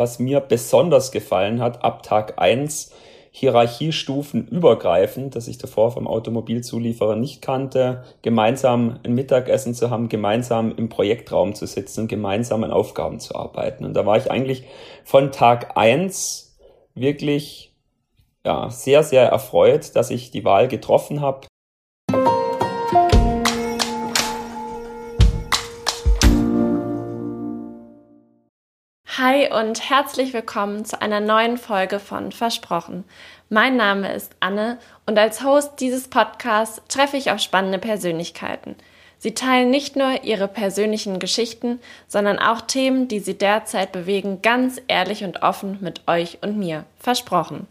was mir besonders gefallen hat, ab Tag eins Hierarchiestufen übergreifend, das ich davor vom Automobilzulieferer nicht kannte, gemeinsam ein Mittagessen zu haben, gemeinsam im Projektraum zu sitzen, gemeinsam an Aufgaben zu arbeiten. Und da war ich eigentlich von Tag eins wirklich ja, sehr, sehr erfreut, dass ich die Wahl getroffen habe, Hi und herzlich willkommen zu einer neuen Folge von Versprochen. Mein Name ist Anne und als Host dieses Podcasts treffe ich auf spannende Persönlichkeiten. Sie teilen nicht nur ihre persönlichen Geschichten, sondern auch Themen, die sie derzeit bewegen, ganz ehrlich und offen mit euch und mir. Versprochen.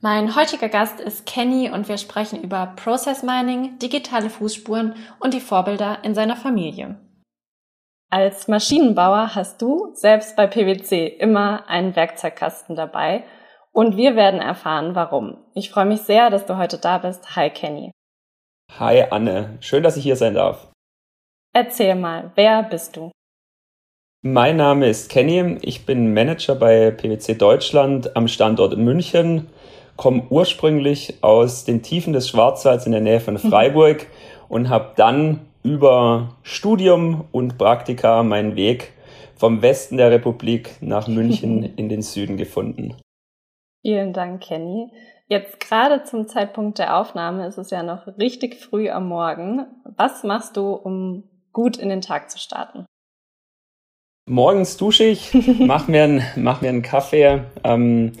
Mein heutiger Gast ist Kenny und wir sprechen über Process Mining, digitale Fußspuren und die Vorbilder in seiner Familie. Als Maschinenbauer hast du selbst bei PwC immer einen Werkzeugkasten dabei und wir werden erfahren, warum. Ich freue mich sehr, dass du heute da bist. Hi Kenny. Hi Anne, schön, dass ich hier sein darf. Erzähl mal, wer bist du? Mein Name ist Kenny, ich bin Manager bei PwC Deutschland am Standort München, komme ursprünglich aus den Tiefen des Schwarzwalds in der Nähe von Freiburg und habe dann über Studium und Praktika meinen Weg vom Westen der Republik nach München in den Süden gefunden. Vielen Dank, Kenny. Jetzt gerade zum Zeitpunkt der Aufnahme ist es ja noch richtig früh am Morgen. Was machst du, um gut in den Tag zu starten? Morgens dusche ich, mach mir, einen, mach mir einen Kaffee, ähm,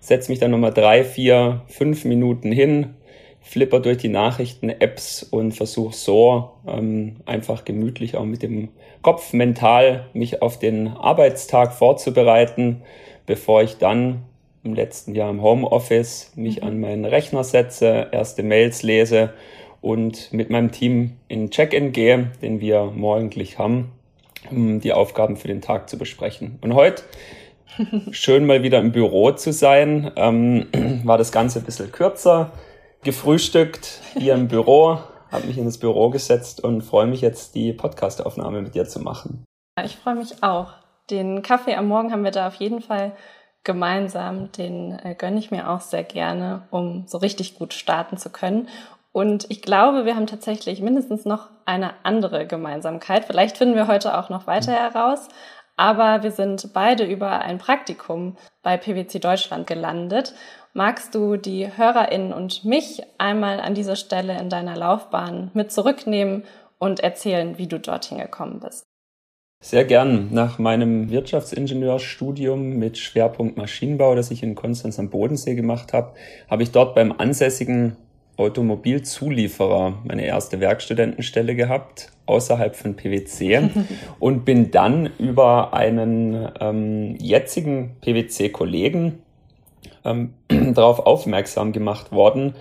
setze mich dann nochmal drei, vier, fünf Minuten hin, flipper durch die Nachrichten-Apps und versuche so ähm, einfach gemütlich auch mit dem Kopf mental mich auf den Arbeitstag vorzubereiten, bevor ich dann im letzten Jahr im Homeoffice mich mhm. an meinen Rechner setze, erste Mails lese und mit meinem Team in Check-in gehe, den wir morgendlich haben, um die Aufgaben für den Tag zu besprechen. Und heute schön mal wieder im Büro zu sein, ähm, war das Ganze ein bisschen kürzer gefrühstückt hier im Büro, habe mich in das Büro gesetzt und freue mich jetzt, die Podcastaufnahme mit dir zu machen. Ich freue mich auch. Den Kaffee am Morgen haben wir da auf jeden Fall gemeinsam. Den äh, gönne ich mir auch sehr gerne, um so richtig gut starten zu können. Und ich glaube, wir haben tatsächlich mindestens noch eine andere Gemeinsamkeit. Vielleicht finden wir heute auch noch weiter heraus. Aber wir sind beide über ein Praktikum bei PwC Deutschland gelandet. Magst du die HörerInnen und mich einmal an dieser Stelle in deiner Laufbahn mit zurücknehmen und erzählen, wie du dorthin gekommen bist? Sehr gern. Nach meinem Wirtschaftsingenieurstudium mit Schwerpunkt Maschinenbau, das ich in Konstanz am Bodensee gemacht habe, habe ich dort beim ansässigen Automobilzulieferer meine erste Werkstudentenstelle gehabt, außerhalb von PwC und bin dann über einen ähm, jetzigen PwC-Kollegen ähm, darauf aufmerksam gemacht worden,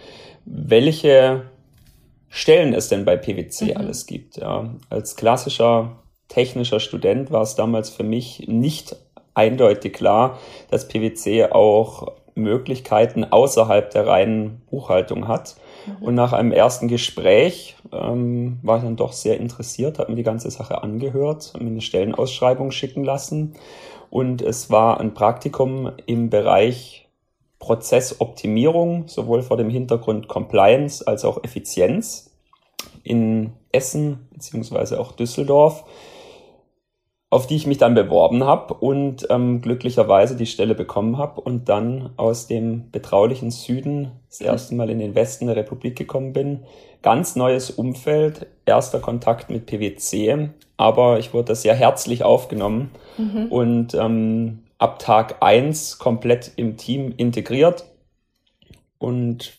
welche Stellen es denn bei PwC mhm. alles gibt. Ja. Als klassischer technischer Student war es damals für mich nicht eindeutig klar, dass PwC auch Möglichkeiten außerhalb der reinen Buchhaltung hat. Mhm. Und nach einem ersten Gespräch ähm, war ich dann doch sehr interessiert, habe mir die ganze Sache angehört, mir eine Stellenausschreibung schicken lassen. Und es war ein Praktikum im Bereich Prozessoptimierung, sowohl vor dem Hintergrund Compliance als auch Effizienz in Essen beziehungsweise auch Düsseldorf, auf die ich mich dann beworben habe und ähm, glücklicherweise die Stelle bekommen habe und dann aus dem betraulichen Süden das erste Mal in den Westen der Republik gekommen bin. Ganz neues Umfeld, erster Kontakt mit PwC, aber ich wurde sehr herzlich aufgenommen mhm. und ähm, ab Tag eins komplett im Team integriert. Und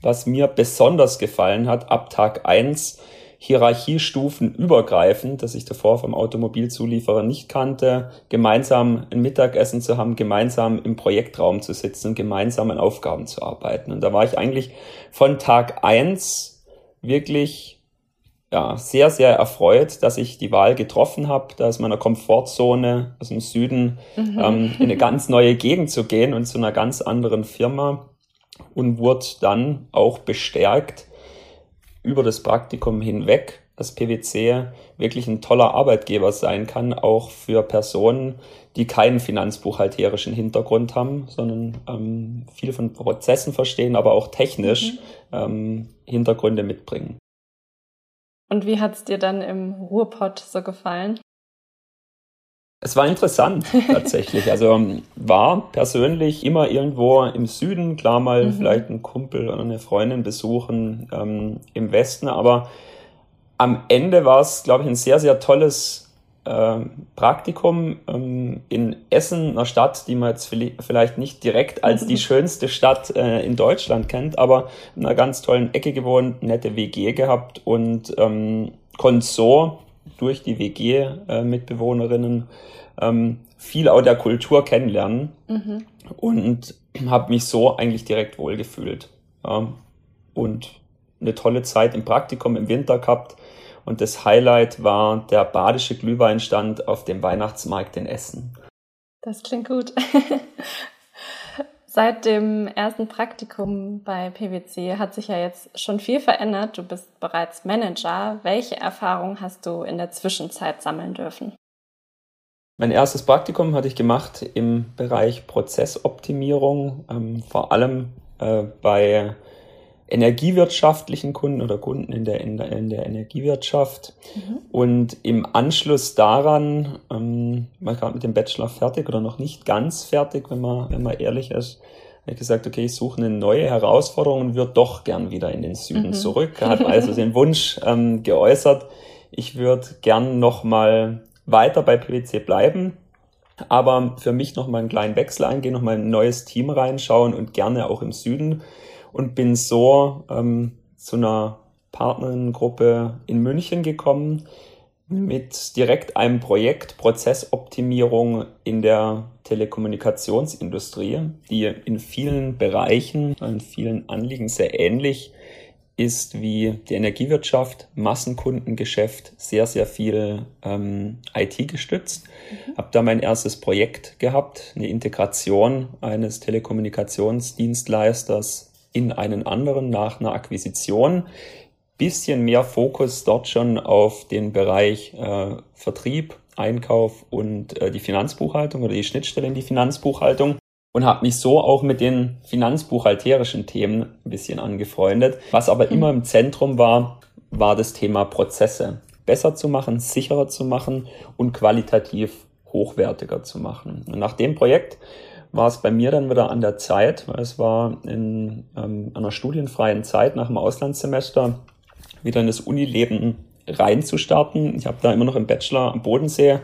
was mir besonders gefallen hat, ab Tag eins Hierarchiestufen übergreifend, das ich davor vom Automobilzulieferer nicht kannte, gemeinsam ein Mittagessen zu haben, gemeinsam im Projektraum zu sitzen, gemeinsam an Aufgaben zu arbeiten. Und da war ich eigentlich von Tag eins wirklich ja, sehr, sehr erfreut, dass ich die Wahl getroffen habe, da aus meiner Komfortzone aus dem Süden mhm. ähm, in eine ganz neue Gegend zu gehen und zu einer ganz anderen Firma und wurde dann auch bestärkt über das Praktikum hinweg, dass PwC wirklich ein toller Arbeitgeber sein kann, auch für Personen, die keinen finanzbuchhalterischen Hintergrund haben, sondern ähm, viel von Prozessen verstehen, aber auch technisch mhm. ähm, Hintergründe mitbringen. Und wie hat es dir dann im Ruhrpott so gefallen? Es war interessant tatsächlich. Also ähm, war persönlich immer irgendwo im Süden, klar mal mhm. vielleicht einen Kumpel oder eine Freundin besuchen ähm, im Westen, aber am Ende war es, glaube ich, ein sehr, sehr tolles Praktikum ähm, in Essen, einer Stadt, die man jetzt vielleicht nicht direkt als die schönste Stadt äh, in Deutschland kennt, aber in einer ganz tollen Ecke gewohnt, nette WG gehabt und ähm, konnte so durch die WG-Mitbewohnerinnen äh, ähm, viel auch der Kultur kennenlernen mhm. und habe mich so eigentlich direkt wohlgefühlt. Ja. Und eine tolle Zeit im Praktikum im Winter gehabt. Und das Highlight war der badische Glühweinstand auf dem Weihnachtsmarkt in Essen. Das klingt gut. Seit dem ersten Praktikum bei PwC hat sich ja jetzt schon viel verändert. Du bist bereits Manager. Welche Erfahrungen hast du in der Zwischenzeit sammeln dürfen? Mein erstes Praktikum hatte ich gemacht im Bereich Prozessoptimierung, ähm, vor allem äh, bei energiewirtschaftlichen Kunden oder Kunden in der, in der, in der Energiewirtschaft. Mhm. Und im Anschluss daran, ähm, war gerade mit dem Bachelor fertig oder noch nicht ganz fertig, wenn man, wenn man ehrlich ist, habe ich gesagt, okay, ich suche eine neue Herausforderung und würde doch gern wieder in den Süden mhm. zurück. Er hat also den Wunsch ähm, geäußert, ich würde gern nochmal weiter bei PwC bleiben, aber für mich nochmal einen kleinen Wechsel eingehen, nochmal ein neues Team reinschauen und gerne auch im Süden und bin so ähm, zu einer Partnerinnengruppe in München gekommen mit direkt einem Projekt Prozessoptimierung in der Telekommunikationsindustrie, die in vielen Bereichen, in vielen Anliegen sehr ähnlich ist wie die Energiewirtschaft, Massenkundengeschäft, sehr, sehr viel ähm, IT gestützt. Mhm. Habe da mein erstes Projekt gehabt, eine Integration eines Telekommunikationsdienstleisters in einen anderen nach einer Akquisition. Bisschen mehr Fokus dort schon auf den Bereich äh, Vertrieb, Einkauf und äh, die Finanzbuchhaltung oder die Schnittstelle in die Finanzbuchhaltung und habe mich so auch mit den finanzbuchhalterischen Themen ein bisschen angefreundet. Was aber mhm. immer im Zentrum war, war das Thema Prozesse besser zu machen, sicherer zu machen und qualitativ hochwertiger zu machen. Und nach dem Projekt war es bei mir dann wieder an der Zeit, weil es war in ähm, einer studienfreien Zeit nach dem Auslandssemester wieder in das Unileben reinzustarten. Ich habe da immer noch im Bachelor am Bodensee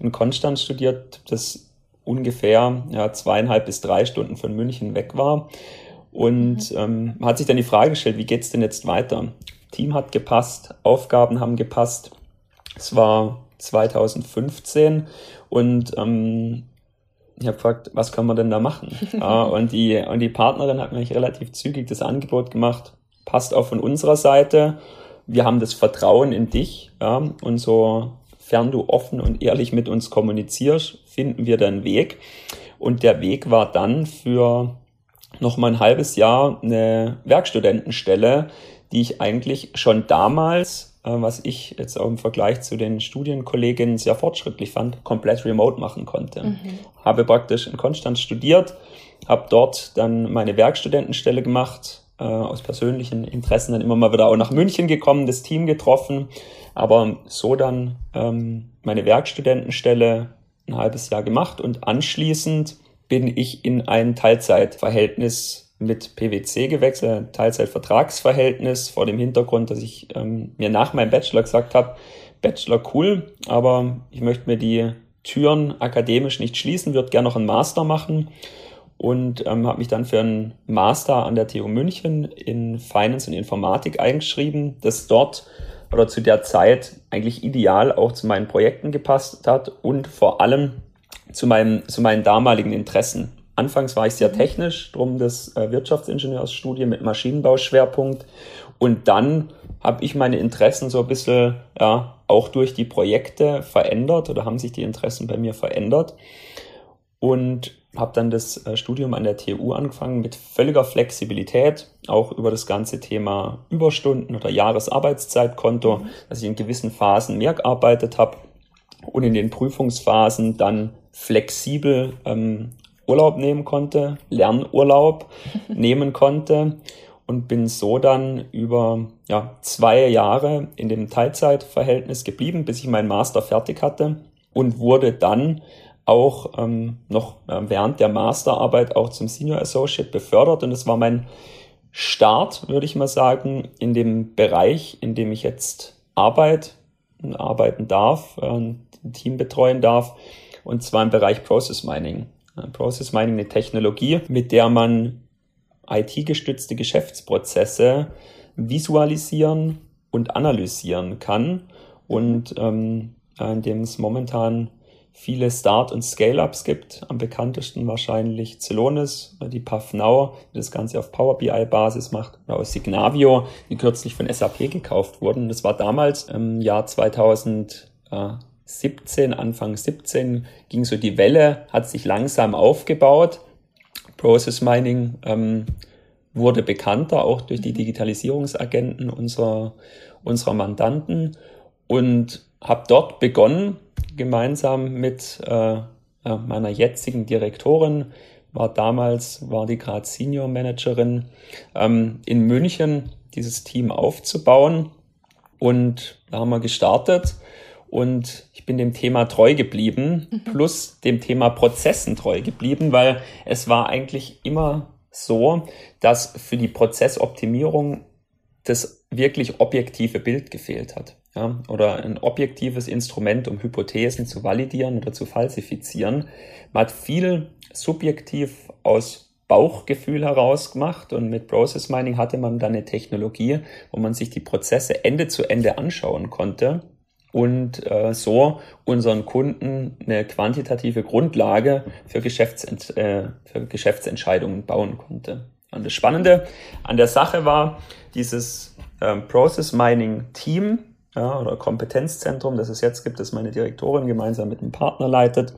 in Konstanz studiert, das ungefähr ja, zweieinhalb bis drei Stunden von München weg war. Und mhm. ähm, hat sich dann die Frage gestellt, wie geht's denn jetzt weiter? Team hat gepasst, Aufgaben haben gepasst. Es war 2015 und ähm, ich habe gefragt, was kann man denn da machen? ja, und, die, und die Partnerin hat mir relativ zügig das Angebot gemacht, passt auch von unserer Seite. Wir haben das Vertrauen in dich ja, und sofern du offen und ehrlich mit uns kommunizierst, finden wir deinen Weg. Und der Weg war dann für noch mal ein halbes Jahr eine Werkstudentenstelle, die ich eigentlich schon damals was ich jetzt auch im Vergleich zu den Studienkolleginnen sehr fortschrittlich fand, komplett remote machen konnte. Mhm. Habe praktisch in Konstanz studiert, habe dort dann meine Werkstudentenstelle gemacht, äh, aus persönlichen Interessen dann immer mal wieder auch nach München gekommen, das Team getroffen, aber so dann ähm, meine Werkstudentenstelle ein halbes Jahr gemacht und anschließend bin ich in ein Teilzeitverhältnis mit PwC gewechselt, Teilzeitvertragsverhältnis vor dem Hintergrund, dass ich ähm, mir nach meinem Bachelor gesagt habe, Bachelor cool, aber ich möchte mir die Türen akademisch nicht schließen, würde gerne noch einen Master machen und ähm, habe mich dann für einen Master an der TU München in Finance und Informatik eingeschrieben, das dort oder zu der Zeit eigentlich ideal auch zu meinen Projekten gepasst hat und vor allem zu, meinem, zu meinen damaligen Interessen. Anfangs war ich sehr technisch, drum das äh, Wirtschaftsingenieursstudium mit Maschinenbauschwerpunkt. Und dann habe ich meine Interessen so ein bisschen ja, auch durch die Projekte verändert oder haben sich die Interessen bei mir verändert. und habe dann das äh, Studium an der TU angefangen mit völliger Flexibilität, auch über das ganze Thema Überstunden oder Jahresarbeitszeitkonto, mhm. dass ich in gewissen Phasen mehr gearbeitet habe und in den Prüfungsphasen dann flexibel ähm, Urlaub nehmen konnte, Lernurlaub nehmen konnte und bin so dann über ja, zwei Jahre in dem Teilzeitverhältnis geblieben, bis ich meinen Master fertig hatte und wurde dann auch ähm, noch äh, während der Masterarbeit auch zum Senior Associate befördert. Und das war mein Start, würde ich mal sagen, in dem Bereich, in dem ich jetzt arbeite, arbeiten darf, äh, ein Team betreuen darf, und zwar im Bereich Process Mining. Äh, Process Mining eine Technologie, mit der man IT-gestützte Geschäftsprozesse visualisieren und analysieren kann und ähm, in dem es momentan viele Start- und Scale-Ups gibt. Am bekanntesten wahrscheinlich Celonis, die PathNow, die das Ganze auf Power BI-Basis macht, oder aus Signavio, die kürzlich von SAP gekauft wurden. Das war damals im Jahr 2017, Anfang 17, ging so die Welle, hat sich langsam aufgebaut. Process Mining ähm, wurde bekannter, auch durch die Digitalisierungsagenten unserer, unserer Mandanten und habe dort begonnen, gemeinsam mit äh, meiner jetzigen Direktorin, war damals, war die gerade Senior Managerin, ähm, in München dieses Team aufzubauen. Und da haben wir gestartet und ich bin dem Thema treu geblieben, mhm. plus dem Thema Prozessen treu geblieben, weil es war eigentlich immer so, dass für die Prozessoptimierung das wirklich objektive Bild gefehlt hat ja, oder ein objektives Instrument, um Hypothesen zu validieren oder zu falsifizieren. Man hat viel subjektiv aus Bauchgefühl heraus gemacht und mit Process Mining hatte man dann eine Technologie, wo man sich die Prozesse Ende zu Ende anschauen konnte und äh, so unseren Kunden eine quantitative Grundlage für, Geschäftsent äh, für Geschäftsentscheidungen bauen konnte. Und das Spannende an der Sache war, dieses äh, Process Mining Team ja, oder Kompetenzzentrum, das es jetzt gibt, das meine Direktorin gemeinsam mit einem Partner leitet.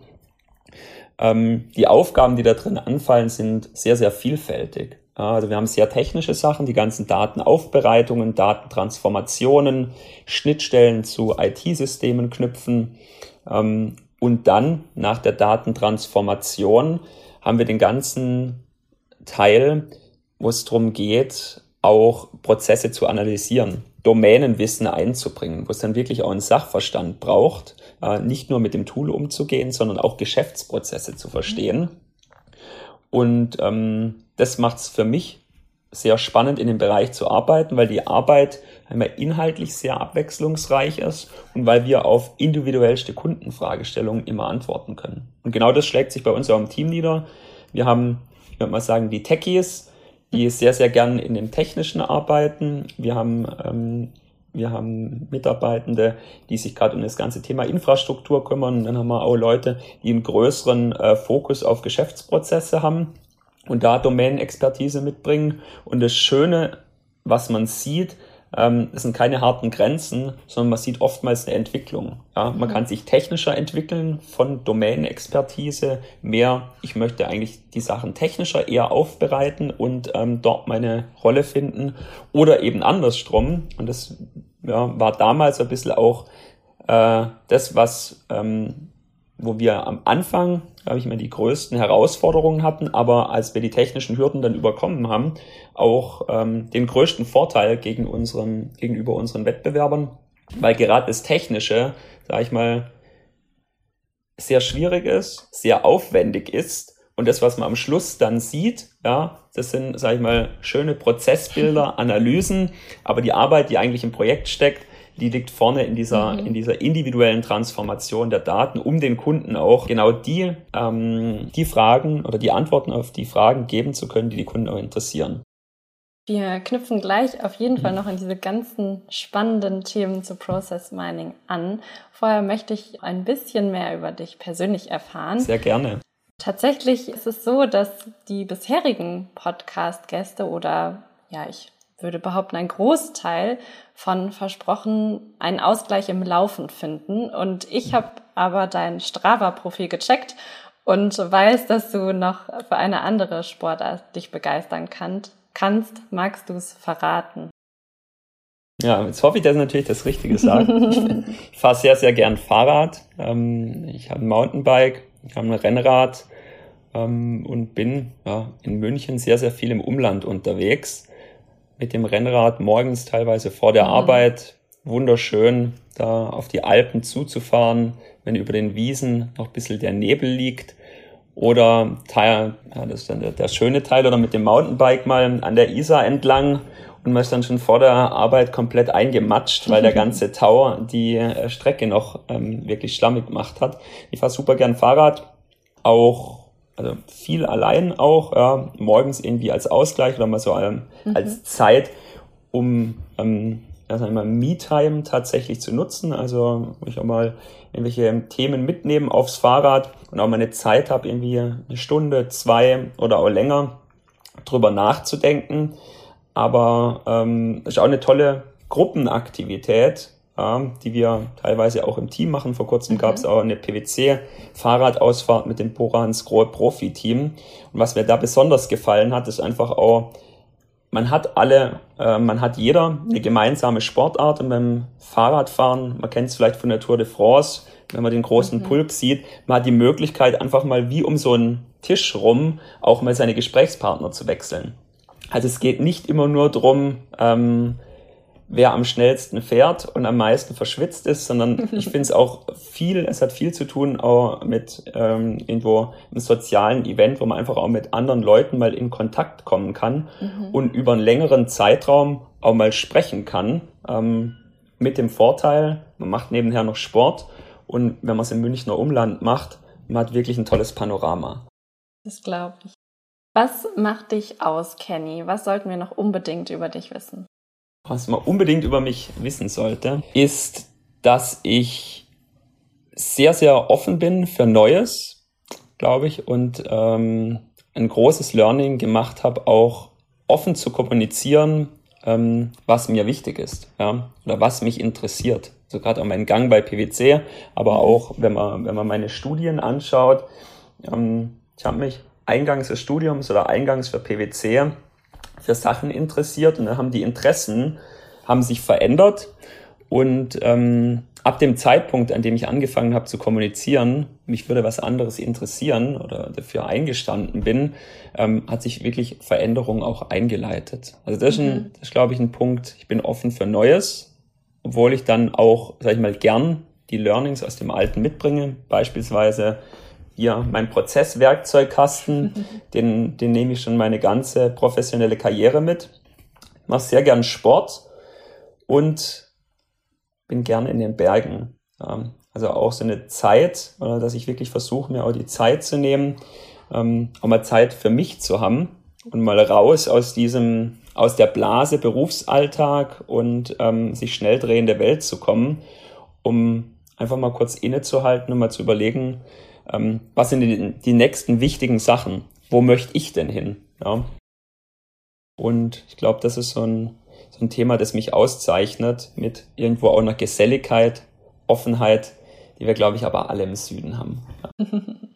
Ähm, die Aufgaben, die da drin anfallen, sind sehr, sehr vielfältig. Also wir haben sehr technische Sachen, die ganzen Datenaufbereitungen, Datentransformationen, Schnittstellen zu IT-Systemen knüpfen. Ähm, und dann nach der Datentransformation haben wir den ganzen Teil, wo es darum geht, auch Prozesse zu analysieren. Domänenwissen einzubringen, wo es dann wirklich auch einen Sachverstand braucht, äh, nicht nur mit dem Tool umzugehen, sondern auch Geschäftsprozesse zu verstehen. Und ähm, das macht es für mich sehr spannend, in dem Bereich zu arbeiten, weil die Arbeit einmal inhaltlich sehr abwechslungsreich ist und weil wir auf individuellste Kundenfragestellungen immer antworten können. Und genau das schlägt sich bei uns auch im Team nieder. Wir haben, ich würde mal sagen, die Techies, die sehr, sehr gern in dem Technischen arbeiten. Wir haben, ähm, wir haben Mitarbeitende, die sich gerade um das ganze Thema Infrastruktur kümmern. Dann haben wir auch Leute, die einen größeren äh, Fokus auf Geschäftsprozesse haben und da Domänenexpertise mitbringen. Und das Schöne, was man sieht, ähm, es sind keine harten Grenzen, sondern man sieht oftmals eine Entwicklung. Ja, man kann sich technischer entwickeln von Domänenexpertise mehr. Ich möchte eigentlich die Sachen technischer eher aufbereiten und ähm, dort meine Rolle finden oder eben andersrum. Und das ja, war damals ein bisschen auch äh, das, was ähm, wo wir am Anfang, glaube ich, immer die größten Herausforderungen hatten, aber als wir die technischen Hürden dann überkommen haben, auch ähm, den größten Vorteil gegen unseren, gegenüber unseren Wettbewerbern, weil gerade das Technische, sage ich mal, sehr schwierig ist, sehr aufwendig ist und das, was man am Schluss dann sieht, ja, das sind, sage ich mal, schöne Prozessbilder, Analysen, aber die Arbeit, die eigentlich im Projekt steckt, die liegt vorne in dieser, mhm. in dieser individuellen Transformation der Daten, um den Kunden auch genau die, ähm, die Fragen oder die Antworten auf die Fragen geben zu können, die die Kunden auch interessieren. Wir knüpfen gleich auf jeden Fall mhm. noch an diese ganzen spannenden Themen zu Process Mining an. Vorher möchte ich ein bisschen mehr über dich persönlich erfahren. Sehr gerne. Tatsächlich ist es so, dass die bisherigen Podcast-Gäste oder ja, ich würde behaupten, ein Großteil von versprochen einen Ausgleich im Laufen finden. Und ich habe aber dein Strava-Profil gecheckt und weiß, dass du noch für eine andere Sportart dich begeistern kannst. Magst du es verraten? Ja, jetzt hoffe ich, dass ich natürlich das Richtige sage. ich, ich fahre sehr, sehr gern Fahrrad. Ähm, ich habe ein Mountainbike, ich habe ein Rennrad ähm, und bin ja, in München sehr, sehr viel im Umland unterwegs. Mit dem Rennrad morgens teilweise vor der mhm. Arbeit. Wunderschön, da auf die Alpen zuzufahren, wenn über den Wiesen noch ein bisschen der Nebel liegt. Oder Teil, ja, das ist dann der, der schöne Teil, oder mit dem Mountainbike mal an der Isar entlang und man ist dann schon vor der Arbeit komplett eingematscht, weil der ganze Tau die äh, Strecke noch ähm, wirklich schlammig gemacht hat. Ich fahre super gern Fahrrad, auch also viel allein auch, ja, morgens irgendwie als Ausgleich oder mal so ähm, mhm. als Zeit, um ähm, also einmal Me-Time tatsächlich zu nutzen. Also wo ich auch mal irgendwelche Themen mitnehmen aufs Fahrrad und auch mal eine Zeit habe, irgendwie eine Stunde, zwei oder auch länger drüber nachzudenken. Aber ähm, ist auch eine tolle Gruppenaktivität, die wir teilweise auch im Team machen. Vor kurzem mhm. gab es auch eine PwC-Fahrradausfahrt mit dem Borans Grohe Profi-Team. Und was mir da besonders gefallen hat, ist einfach auch, man hat alle, äh, man hat jeder eine gemeinsame Sportart und beim Fahrradfahren, man kennt es vielleicht von der Tour de France, wenn man den großen mhm. Pulk sieht, man hat die Möglichkeit einfach mal wie um so einen Tisch rum auch mal seine Gesprächspartner zu wechseln. Also es geht nicht immer nur drum, ähm, wer am schnellsten fährt und am meisten verschwitzt ist, sondern ich finde es auch viel, es hat viel zu tun auch mit ähm, irgendwo einem sozialen Event, wo man einfach auch mit anderen Leuten mal in Kontakt kommen kann mhm. und über einen längeren Zeitraum auch mal sprechen kann. Ähm, mit dem Vorteil, man macht nebenher noch Sport und wenn man es im Münchner Umland macht, man hat wirklich ein tolles Panorama. Das glaube ich. Was macht dich aus, Kenny? Was sollten wir noch unbedingt über dich wissen? Was man unbedingt über mich wissen sollte, ist, dass ich sehr, sehr offen bin für Neues, glaube ich, und ähm, ein großes Learning gemacht habe, auch offen zu kommunizieren, ähm, was mir wichtig ist, ja, oder was mich interessiert. So gerade auch mein Gang bei PwC, aber auch wenn man wenn man meine Studien anschaut, ähm, ich habe mich eingangs des Studiums oder eingangs für PwC für Sachen interessiert und dann haben die Interessen haben sich verändert und ähm, ab dem Zeitpunkt, an dem ich angefangen habe zu kommunizieren, mich würde was anderes interessieren oder dafür eingestanden bin, ähm, hat sich wirklich Veränderung auch eingeleitet. Also das ist, ein, mhm. das ist, glaube ich, ein Punkt. Ich bin offen für Neues, obwohl ich dann auch, sag ich mal, gern die Learnings aus dem Alten mitbringe. Beispielsweise hier mein Prozesswerkzeugkasten, den, den nehme ich schon meine ganze professionelle Karriere mit. Ich mache sehr gern Sport und bin gern in den Bergen. Also auch so eine Zeit, dass ich wirklich versuche, mir auch die Zeit zu nehmen, ähm, auch mal Zeit für mich zu haben und mal raus aus diesem, aus der Blase Berufsalltag und ähm, sich schnell drehende Welt zu kommen, um einfach mal kurz innezuhalten und mal zu überlegen, ähm, was sind die, die nächsten wichtigen Sachen? Wo möchte ich denn hin? Ja. Und ich glaube, das ist so ein, so ein Thema, das mich auszeichnet, mit irgendwo auch einer Geselligkeit, Offenheit, die wir, glaube ich, aber alle im Süden haben.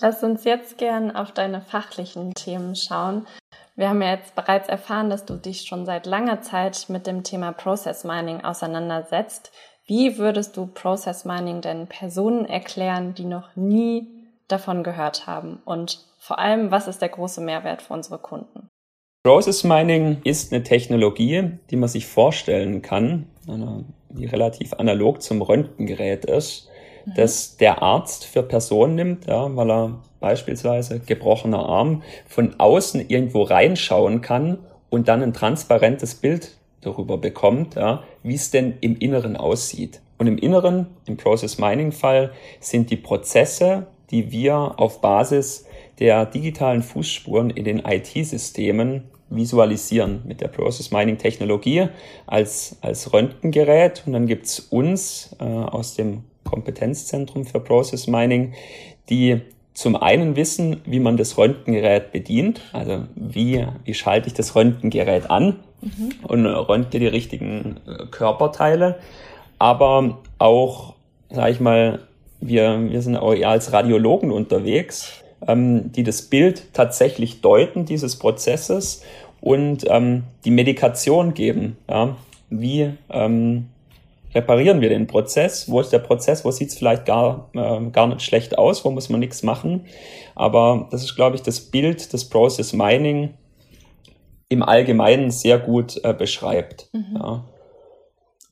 Lass uns jetzt gern auf deine fachlichen Themen schauen. Wir haben ja jetzt bereits erfahren, dass du dich schon seit langer Zeit mit dem Thema Process Mining auseinandersetzt. Wie würdest du Process Mining denn Personen erklären, die noch nie davon gehört haben? Und vor allem, was ist der große Mehrwert für unsere Kunden? Process Mining ist eine Technologie, die man sich vorstellen kann, die relativ analog zum Röntgengerät ist, mhm. das der Arzt für Personen nimmt, ja, weil er beispielsweise gebrochener Arm von außen irgendwo reinschauen kann und dann ein transparentes Bild darüber bekommt, ja, wie es denn im Inneren aussieht. Und im Inneren, im Process Mining Fall, sind die Prozesse, die wir auf Basis der digitalen Fußspuren in den IT-Systemen visualisieren mit der Process Mining Technologie als, als Röntgengerät. Und dann gibt's uns äh, aus dem Kompetenzzentrum für Process Mining, die zum einen wissen, wie man das Röntgengerät bedient, also wie, wie schalte ich das Röntgengerät an mhm. und röntge die richtigen äh, Körperteile, aber auch, sage ich mal, wir, wir sind auch eher als Radiologen unterwegs, ähm, die das Bild tatsächlich deuten dieses Prozesses und ähm, die Medikation geben. Ja? Wie ähm, reparieren wir den Prozess? Wo ist der Prozess? Wo sieht es vielleicht gar, äh, gar nicht schlecht aus? Wo muss man nichts machen? Aber das ist, glaube ich, das Bild des Process Mining im Allgemeinen sehr gut äh, beschreibt. Mhm. Ja.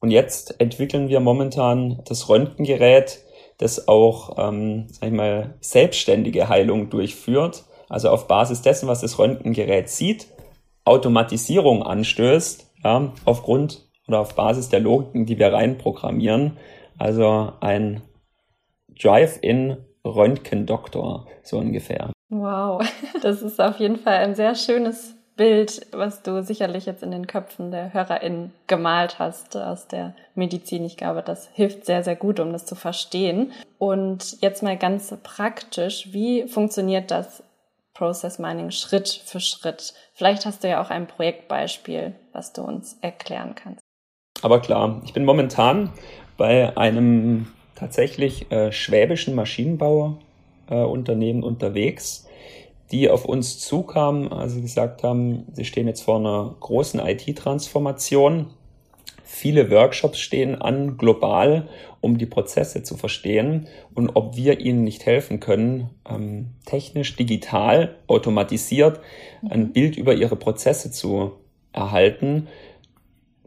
Und jetzt entwickeln wir momentan das Röntgengerät, das auch, ähm, sag ich mal, selbstständige Heilung durchführt. Also auf Basis dessen, was das Röntgengerät sieht, Automatisierung anstößt, ja, aufgrund oder auf Basis der Logiken, die wir reinprogrammieren. Also ein Drive-in Röntgendoktor, so ungefähr. Wow, das ist auf jeden Fall ein sehr schönes Bild, was du sicherlich jetzt in den Köpfen der HörerInnen gemalt hast aus der Medizin. Ich glaube, das hilft sehr, sehr gut, um das zu verstehen. Und jetzt mal ganz praktisch, wie funktioniert das Process Mining Schritt für Schritt? Vielleicht hast du ja auch ein Projektbeispiel, was du uns erklären kannst. Aber klar, ich bin momentan bei einem tatsächlich äh, schwäbischen Maschinenbauunternehmen äh, unterwegs, die auf uns zukamen, als sie gesagt haben, sie stehen jetzt vor einer großen IT-Transformation. Viele Workshops stehen an global, um die Prozesse zu verstehen und ob wir ihnen nicht helfen können, ähm, technisch, digital, automatisiert ein mhm. Bild über ihre Prozesse zu erhalten,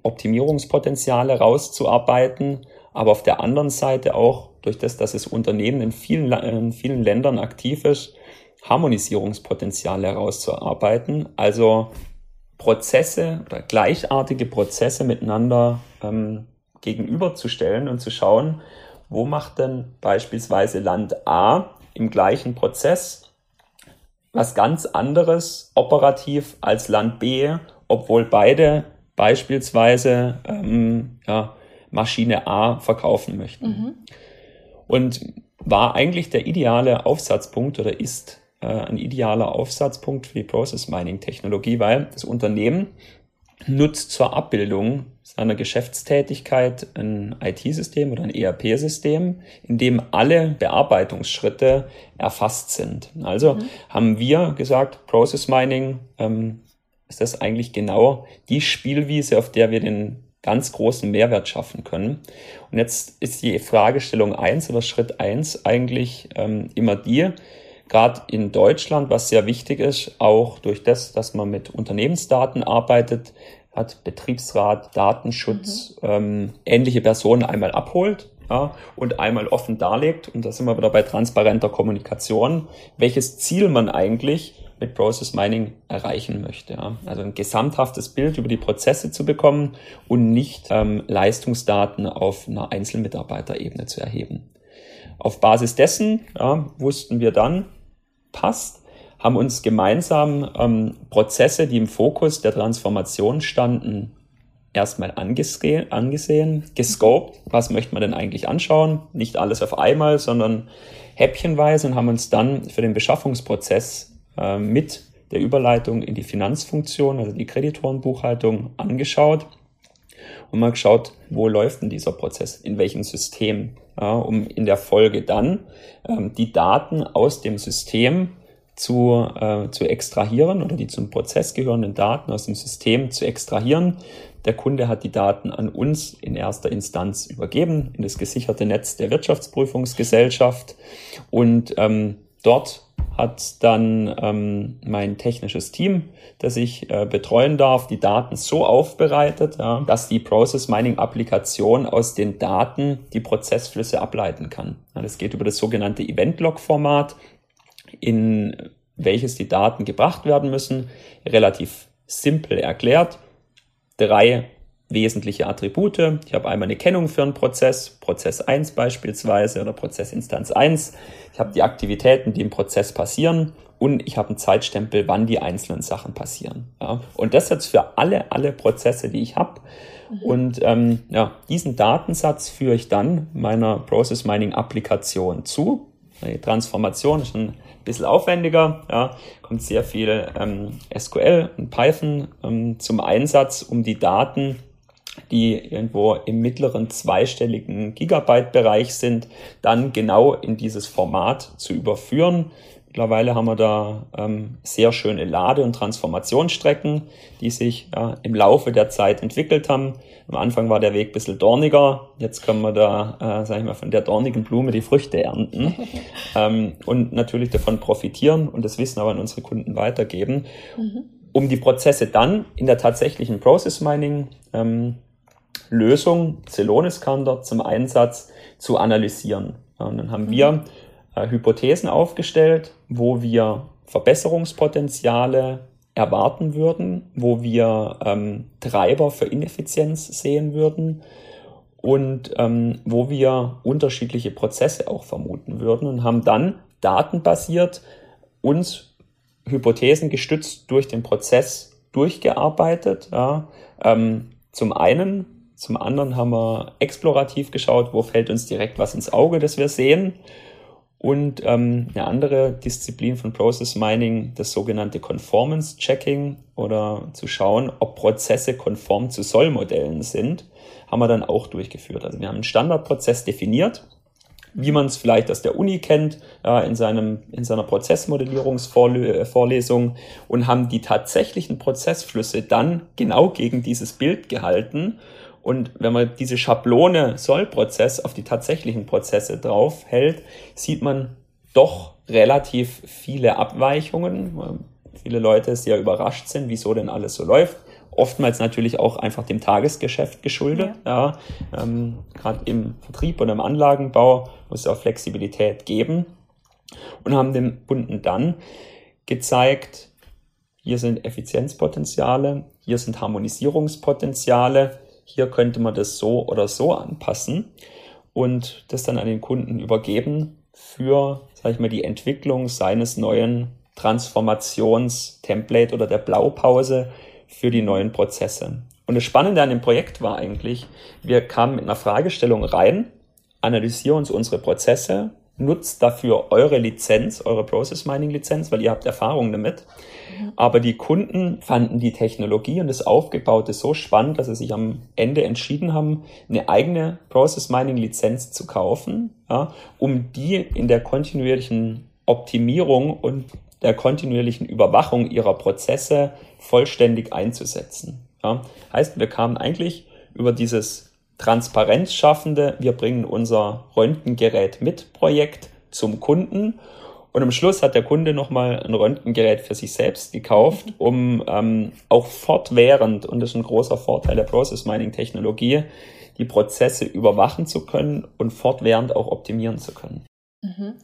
Optimierungspotenziale rauszuarbeiten, aber auf der anderen Seite auch durch das, dass es Unternehmen in vielen, in vielen Ländern aktiv ist, Harmonisierungspotenziale herauszuarbeiten, also Prozesse oder gleichartige Prozesse miteinander ähm, gegenüberzustellen und zu schauen, wo macht denn beispielsweise Land A im gleichen Prozess was ganz anderes operativ als Land B, obwohl beide beispielsweise ähm, ja, Maschine A verkaufen möchten. Mhm. Und war eigentlich der ideale Aufsatzpunkt oder ist äh, ein idealer Aufsatzpunkt für die Process Mining Technologie, weil das Unternehmen nutzt zur Abbildung seiner Geschäftstätigkeit ein IT-System oder ein ERP-System, in dem alle Bearbeitungsschritte erfasst sind. Also mhm. haben wir gesagt, Process Mining ähm, ist das eigentlich genau die Spielwiese, auf der wir den ganz großen Mehrwert schaffen können. Und jetzt ist die Fragestellung eins oder Schritt eins eigentlich ähm, immer die, gerade in Deutschland, was sehr wichtig ist, auch durch das, dass man mit Unternehmensdaten arbeitet, hat Betriebsrat, Datenschutz, mhm. ähm, ähnliche Personen einmal abholt ja, und einmal offen darlegt. Und da sind wir wieder bei transparenter Kommunikation, welches Ziel man eigentlich mit Process Mining erreichen möchte. Ja. Also ein gesamthaftes Bild über die Prozesse zu bekommen und nicht ähm, Leistungsdaten auf einer Einzelmitarbeiterebene zu erheben. Auf Basis dessen ja, wussten wir dann, passt, haben uns gemeinsam ähm, Prozesse, die im Fokus der Transformation standen, erstmal angesehen, angesehen, gescoped, was möchte man denn eigentlich anschauen, nicht alles auf einmal, sondern häppchenweise und haben uns dann für den Beschaffungsprozess mit der Überleitung in die Finanzfunktion, also die Kreditorenbuchhaltung, angeschaut und mal geschaut, wo läuft denn dieser Prozess, in welchem System, ja, um in der Folge dann ähm, die Daten aus dem System zu, äh, zu extrahieren oder die zum Prozess gehörenden Daten aus dem System zu extrahieren. Der Kunde hat die Daten an uns in erster Instanz übergeben, in das gesicherte Netz der Wirtschaftsprüfungsgesellschaft und ähm, dort hat dann ähm, mein technisches Team, das ich äh, betreuen darf, die Daten so aufbereitet, ja, dass die Process Mining Applikation aus den Daten die Prozessflüsse ableiten kann. Ja, das geht über das sogenannte Event Log Format, in welches die Daten gebracht werden müssen. Relativ simpel erklärt. Drei wesentliche Attribute. Ich habe einmal eine Kennung für einen Prozess, Prozess 1 beispielsweise oder Prozessinstanz 1. Ich habe die Aktivitäten, die im Prozess passieren und ich habe einen Zeitstempel, wann die einzelnen Sachen passieren. Ja. Und das jetzt für alle, alle Prozesse, die ich habe. Mhm. Und ähm, ja, diesen Datensatz führe ich dann meiner Process Mining Applikation zu. Die Transformation ist ein bisschen aufwendiger, ja, kommt sehr viel ähm, SQL und Python ähm, zum Einsatz, um die Daten die irgendwo im mittleren zweistelligen Gigabyte-Bereich sind, dann genau in dieses Format zu überführen. Mittlerweile haben wir da ähm, sehr schöne Lade- und Transformationsstrecken, die sich ja, im Laufe der Zeit entwickelt haben. Am Anfang war der Weg ein bisschen dorniger. Jetzt können wir da, äh, sag ich mal, von der dornigen Blume die Früchte ernten ähm, und natürlich davon profitieren und das Wissen aber an unsere Kunden weitergeben, mhm. um die Prozesse dann in der tatsächlichen Process Mining ähm, Lösung, Celonis Counter zum Einsatz zu analysieren. Und dann haben mhm. wir äh, Hypothesen aufgestellt, wo wir Verbesserungspotenziale erwarten würden, wo wir ähm, Treiber für Ineffizienz sehen würden und ähm, wo wir unterschiedliche Prozesse auch vermuten würden und haben dann datenbasiert uns Hypothesen gestützt durch den Prozess durchgearbeitet. Ja. Ähm, zum einen, zum anderen haben wir explorativ geschaut, wo fällt uns direkt was ins Auge, das wir sehen und ähm, eine andere Disziplin von Process Mining, das sogenannte Conformance Checking oder zu schauen, ob Prozesse konform zu Sollmodellen sind, haben wir dann auch durchgeführt. Also wir haben einen Standardprozess definiert, wie man es vielleicht aus der Uni kennt, ja, in, seinem, in seiner Prozessmodellierungsvorlesung und haben die tatsächlichen Prozessflüsse dann genau gegen dieses Bild gehalten und wenn man diese Schablone Sollprozess auf die tatsächlichen Prozesse drauf hält, sieht man doch relativ viele Abweichungen. Viele Leute sehr überrascht sind, wieso denn alles so läuft. Oftmals natürlich auch einfach dem Tagesgeschäft geschuldet. Ja. ja ähm, Gerade im Vertrieb und im Anlagenbau muss es auch Flexibilität geben. Und haben dem Kunden dann gezeigt, hier sind Effizienzpotenziale, hier sind Harmonisierungspotenziale, hier könnte man das so oder so anpassen und das dann an den Kunden übergeben für, sage ich mal, die Entwicklung seines neuen Transformations-Template oder der Blaupause für die neuen Prozesse. Und das Spannende an dem Projekt war eigentlich, wir kamen mit einer Fragestellung rein, analysieren uns unsere Prozesse, nutzt dafür eure Lizenz, eure Process Mining Lizenz, weil ihr habt Erfahrung damit. Aber die Kunden fanden die Technologie und das Aufgebaute so spannend, dass sie sich am Ende entschieden haben, eine eigene Process Mining Lizenz zu kaufen, ja, um die in der kontinuierlichen Optimierung und der kontinuierlichen Überwachung ihrer Prozesse vollständig einzusetzen. Ja. Heißt, wir kamen eigentlich über dieses Transparenzschaffende, wir bringen unser Röntgengerät mit Projekt zum Kunden und am Schluss hat der Kunde nochmal ein Röntgengerät für sich selbst gekauft, um ähm, auch fortwährend, und das ist ein großer Vorteil der Process Mining Technologie, die Prozesse überwachen zu können und fortwährend auch optimieren zu können. Mhm.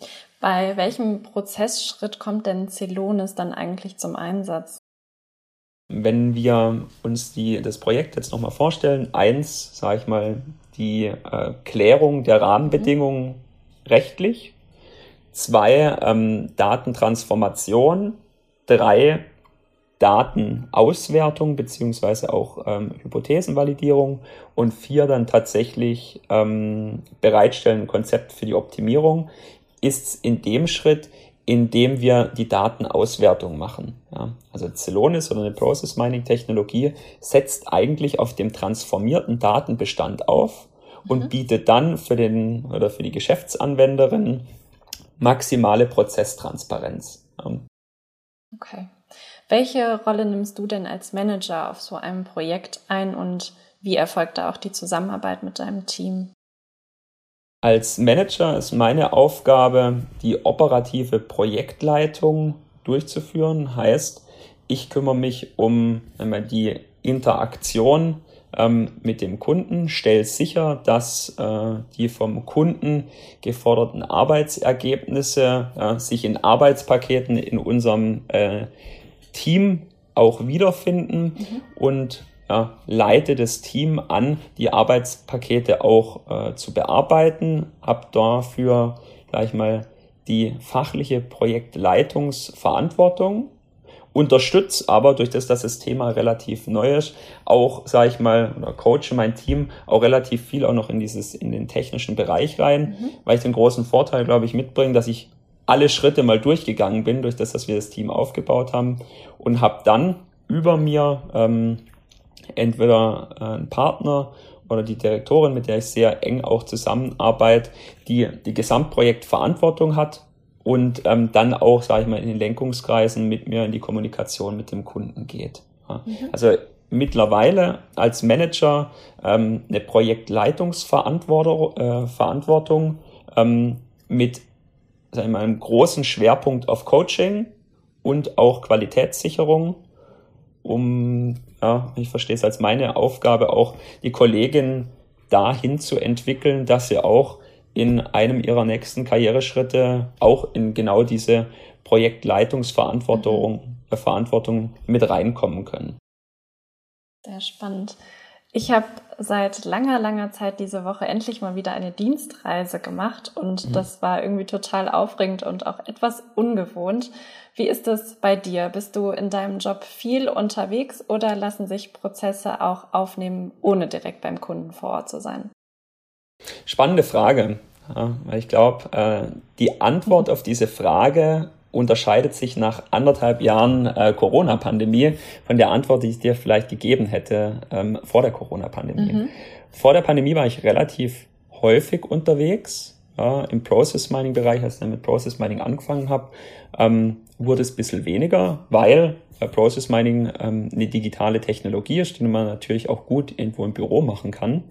Bei welchem Prozessschritt kommt denn Celonis dann eigentlich zum Einsatz? Wenn wir uns die, das Projekt jetzt nochmal vorstellen, eins, sage ich mal, die äh, Klärung der Rahmenbedingungen mhm. rechtlich, zwei ähm, Datentransformation, drei Datenauswertung beziehungsweise auch ähm, Hypothesenvalidierung und vier dann tatsächlich ähm, bereitstellen Konzept für die Optimierung ist in dem Schritt, in dem wir die Datenauswertung machen. Ja, also Celonis oder eine Process Mining Technologie setzt eigentlich auf dem transformierten Datenbestand auf und mhm. bietet dann für den oder für die Geschäftsanwenderin maximale Prozesstransparenz. Okay. Welche Rolle nimmst du denn als Manager auf so einem Projekt ein und wie erfolgt da auch die Zusammenarbeit mit deinem Team? Als Manager ist meine Aufgabe, die operative Projektleitung durchzuführen. Heißt, ich kümmere mich um die Interaktion ähm, mit dem Kunden, stellt sicher, dass äh, die vom Kunden geforderten Arbeitsergebnisse äh, sich in Arbeitspaketen in unserem äh, Team auch wiederfinden mhm. und ja, leite das Team an, die Arbeitspakete auch äh, zu bearbeiten, habe dafür gleich mal die fachliche Projektleitungsverantwortung unterstütze aber durch das, dass das Thema relativ neu ist, auch, sage ich mal, oder coache mein Team auch relativ viel auch noch in dieses, in den technischen Bereich rein, mhm. weil ich den großen Vorteil, glaube ich, mitbringe, dass ich alle Schritte mal durchgegangen bin, durch das, dass wir das Team aufgebaut haben und habe dann über mir ähm, entweder äh, ein Partner oder die Direktorin, mit der ich sehr eng auch zusammenarbeite, die die Gesamtprojektverantwortung hat und ähm, dann auch, sage ich mal, in den Lenkungskreisen mit mir in die Kommunikation mit dem Kunden geht. Ja. Mhm. Also mittlerweile als Manager ähm, eine Projektleitungsverantwortung äh, Verantwortung, ähm, mit sagen wir, einem großen Schwerpunkt auf Coaching und auch Qualitätssicherung, um, ja, ich verstehe es als meine Aufgabe, auch die Kollegin dahin zu entwickeln, dass sie auch in einem ihrer nächsten Karriereschritte auch in genau diese Projektleitungsverantwortung äh, Verantwortung mit reinkommen können. Sehr spannend. Ich habe seit langer, langer Zeit diese Woche endlich mal wieder eine Dienstreise gemacht und mhm. das war irgendwie total aufregend und auch etwas ungewohnt. Wie ist es bei dir? Bist du in deinem Job viel unterwegs oder lassen sich Prozesse auch aufnehmen, ohne direkt beim Kunden vor Ort zu sein? Spannende Frage. Ja, ich glaube, äh, die Antwort auf diese Frage unterscheidet sich nach anderthalb Jahren äh, Corona-Pandemie von der Antwort, die ich dir vielleicht gegeben hätte ähm, vor der Corona-Pandemie. Mhm. Vor der Pandemie war ich relativ häufig unterwegs. Ja, Im Process Mining Bereich, als ich dann mit Process Mining angefangen habe, ähm, wurde es ein bisschen weniger, weil äh, Process Mining ähm, eine digitale Technologie ist, die man natürlich auch gut irgendwo im Büro machen kann.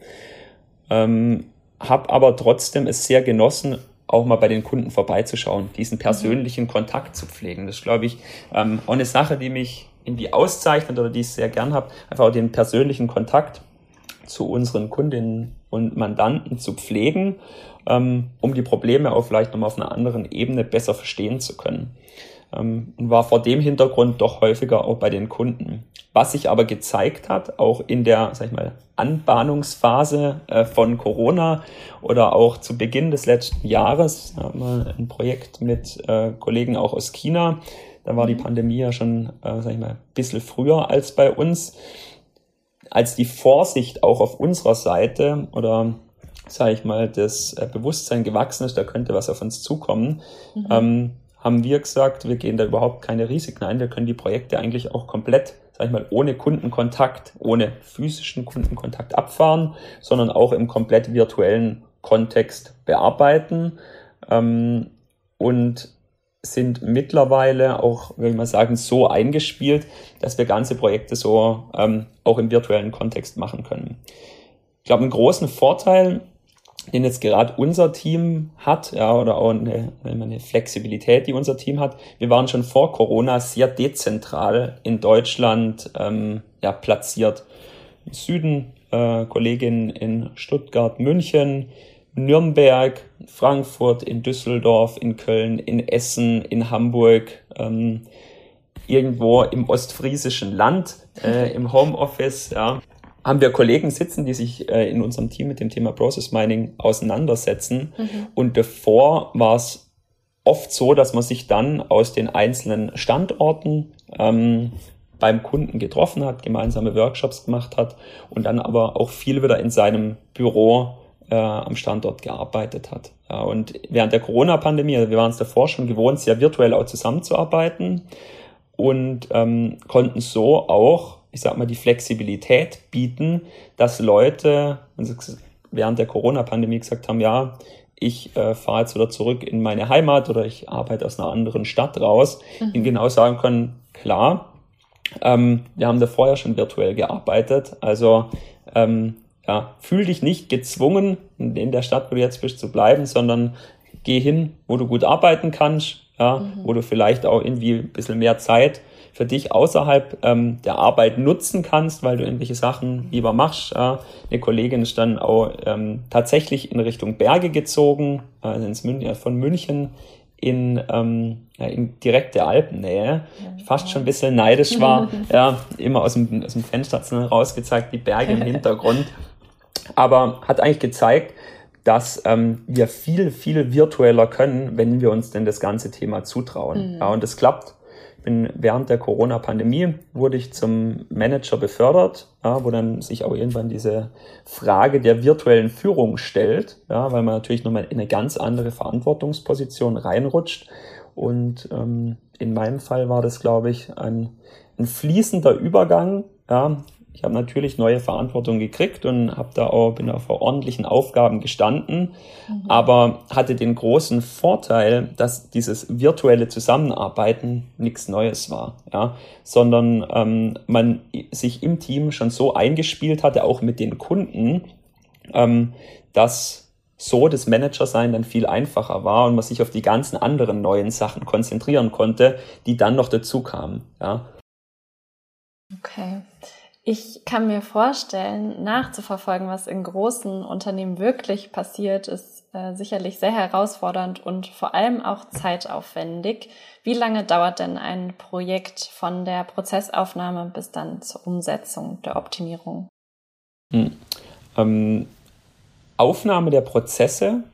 Ähm, habe aber trotzdem es sehr genossen, auch mal bei den Kunden vorbeizuschauen, diesen persönlichen Kontakt zu pflegen. Das ist, glaube ich, ähm, auch eine Sache, die mich irgendwie auszeichnet oder die ich sehr gern habe, einfach auch den persönlichen Kontakt zu unseren Kundinnen und Mandanten zu pflegen, ähm, um die Probleme auch vielleicht nochmal auf einer anderen Ebene besser verstehen zu können. Ähm, und war vor dem Hintergrund doch häufiger auch bei den Kunden. Was sich aber gezeigt hat, auch in der, sag ich mal, Anbahnungsphase äh, von Corona oder auch zu Beginn des letzten Jahres, haben wir ein Projekt mit äh, Kollegen auch aus China. Da war die Pandemie ja schon, äh, sag ich mal, ein bisschen früher als bei uns. Als die Vorsicht auch auf unserer Seite oder sage ich mal, das Bewusstsein gewachsen ist, da könnte was auf uns zukommen, mhm. ähm, haben wir gesagt, wir gehen da überhaupt keine Risiken ein. Wir können die Projekte eigentlich auch komplett, sag ich mal, ohne Kundenkontakt, ohne physischen Kundenkontakt abfahren, sondern auch im komplett virtuellen Kontext bearbeiten. Ähm, und sind mittlerweile auch, würde ich mal sagen, so eingespielt, dass wir ganze Projekte so ähm, auch im virtuellen Kontext machen können. Ich glaube, einen großen Vorteil den jetzt gerade unser Team hat, ja, oder auch eine, eine Flexibilität, die unser Team hat. Wir waren schon vor Corona sehr dezentral in Deutschland ähm, ja, platziert. Im Süden äh, Kolleginnen in Stuttgart, München, Nürnberg, Frankfurt, in Düsseldorf, in Köln, in Essen, in Hamburg, ähm, irgendwo im ostfriesischen Land, äh, im Homeoffice, ja haben wir Kollegen sitzen, die sich äh, in unserem Team mit dem Thema Process Mining auseinandersetzen. Mhm. Und davor war es oft so, dass man sich dann aus den einzelnen Standorten ähm, beim Kunden getroffen hat, gemeinsame Workshops gemacht hat und dann aber auch viel wieder in seinem Büro äh, am Standort gearbeitet hat. Ja, und während der Corona-Pandemie, also wir waren es davor schon gewohnt, sehr virtuell auch zusammenzuarbeiten und ähm, konnten so auch ich sag mal, die Flexibilität bieten, dass Leute während der Corona-Pandemie gesagt haben, ja, ich äh, fahre jetzt wieder zurück in meine Heimat oder ich arbeite aus einer anderen Stadt raus, mhm. ihnen genau sagen können, klar, ähm, wir haben da vorher schon virtuell gearbeitet, also ähm, ja, fühl dich nicht gezwungen, in der Stadt, wo du jetzt bist, zu bleiben, sondern geh hin, wo du gut arbeiten kannst, ja, mhm. wo du vielleicht auch irgendwie ein bisschen mehr Zeit für dich außerhalb ähm, der Arbeit nutzen kannst, weil du irgendwelche Sachen lieber machst. Äh, eine Kollegin ist dann auch ähm, tatsächlich in Richtung Berge gezogen, also ins Mün äh, von München in, ähm, ja, in direkte Alpennähe. Fast schon ein bisschen neidisch war. ja, immer aus dem, aus dem Fenster rausgezeigt, die Berge im Hintergrund. Aber hat eigentlich gezeigt, dass ähm, wir viel, viel virtueller können, wenn wir uns denn das ganze Thema zutrauen. Mhm. Ja, und das klappt bin während der Corona-Pandemie wurde ich zum Manager befördert, ja, wo dann sich auch irgendwann diese Frage der virtuellen Führung stellt, ja, weil man natürlich nochmal in eine ganz andere Verantwortungsposition reinrutscht. Und ähm, in meinem Fall war das, glaube ich, ein, ein fließender Übergang, ja, ich habe natürlich neue Verantwortung gekriegt und habe da auch bin auf ordentlichen Aufgaben gestanden, mhm. aber hatte den großen Vorteil, dass dieses virtuelle Zusammenarbeiten nichts Neues war, ja, sondern ähm, man sich im Team schon so eingespielt hatte, auch mit den Kunden, ähm, dass so das Manager-Sein dann viel einfacher war und man sich auf die ganzen anderen neuen Sachen konzentrieren konnte, die dann noch dazu kamen. Ja. Okay. Ich kann mir vorstellen, nachzuverfolgen, was in großen Unternehmen wirklich passiert, ist äh, sicherlich sehr herausfordernd und vor allem auch zeitaufwendig. Wie lange dauert denn ein Projekt von der Prozessaufnahme bis dann zur Umsetzung der Optimierung? Hm. Ähm, Aufnahme der Prozesse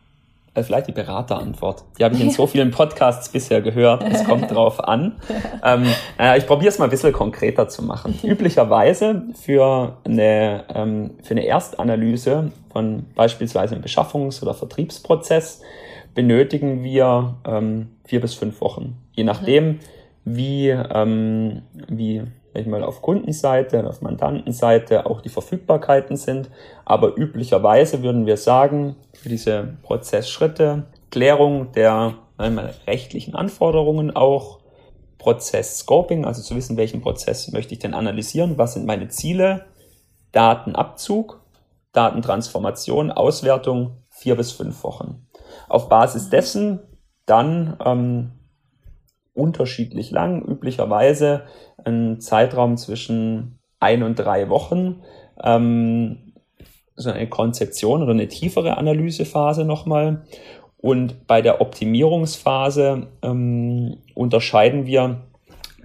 also vielleicht die Beraterantwort. Die habe ich in so vielen Podcasts bisher gehört. Es kommt drauf an. Ähm, naja, ich probiere es mal ein bisschen konkreter zu machen. Üblicherweise für eine, ähm, für eine Erstanalyse von beispielsweise einem Beschaffungs- oder Vertriebsprozess benötigen wir ähm, vier bis fünf Wochen. Je nachdem, wie, ähm, wie ich mal auf Kundenseite und auf Mandantenseite auch die Verfügbarkeiten sind. Aber üblicherweise würden wir sagen, für diese Prozessschritte, Klärung der einmal rechtlichen Anforderungen auch, Prozess-Scoping, also zu wissen, welchen Prozess möchte ich denn analysieren, was sind meine Ziele, Datenabzug, Datentransformation, Auswertung, vier bis fünf Wochen. Auf Basis dessen dann ähm, unterschiedlich lang, üblicherweise ein Zeitraum zwischen ein und drei Wochen, ähm, so eine Konzeption oder eine tiefere Analysephase nochmal. Und bei der Optimierungsphase ähm, unterscheiden wir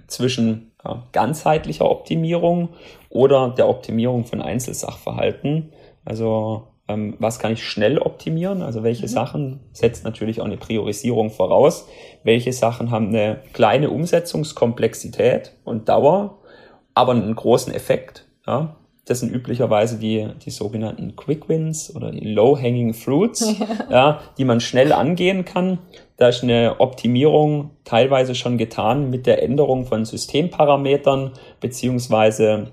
zwischen ja, ganzheitlicher Optimierung oder der Optimierung von Einzelsachverhalten. Also ähm, was kann ich schnell optimieren? Also welche mhm. Sachen setzt natürlich auch eine Priorisierung voraus? Welche Sachen haben eine kleine Umsetzungskomplexität und Dauer, aber einen großen Effekt? Ja? Das sind üblicherweise die, die sogenannten Quick Wins oder die Low-Hanging Fruits, ja, die man schnell angehen kann. Da ist eine Optimierung teilweise schon getan mit der Änderung von Systemparametern beziehungsweise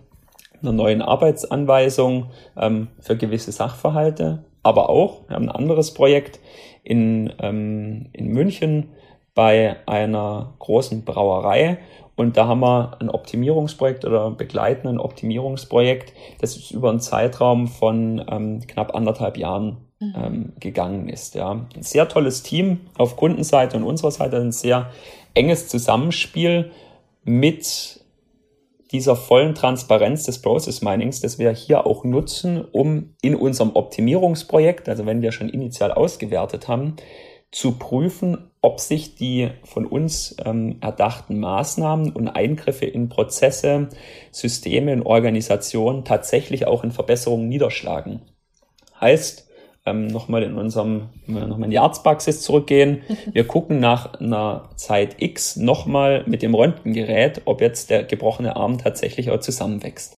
einer neuen Arbeitsanweisung ähm, für gewisse Sachverhalte, aber auch, wir haben ein anderes Projekt in, ähm, in München bei einer großen Brauerei und da haben wir ein Optimierungsprojekt oder begleiten ein Optimierungsprojekt, das ist über einen Zeitraum von ähm, knapp anderthalb Jahren mhm. ähm, gegangen ist. Ja. Ein sehr tolles Team auf Kundenseite und unserer Seite, ein sehr enges Zusammenspiel mit dieser vollen Transparenz des Process Minings, das wir hier auch nutzen, um in unserem Optimierungsprojekt, also wenn wir schon initial ausgewertet haben, zu prüfen, ob sich die von uns ähm, erdachten Maßnahmen und Eingriffe in Prozesse, Systeme und Organisationen tatsächlich auch in Verbesserungen niederschlagen. Heißt, ähm, nochmal in unserem, nochmal in die Arztpraxis zurückgehen. Wir gucken nach einer Zeit X nochmal mit dem Röntgengerät, ob jetzt der gebrochene Arm tatsächlich auch zusammenwächst.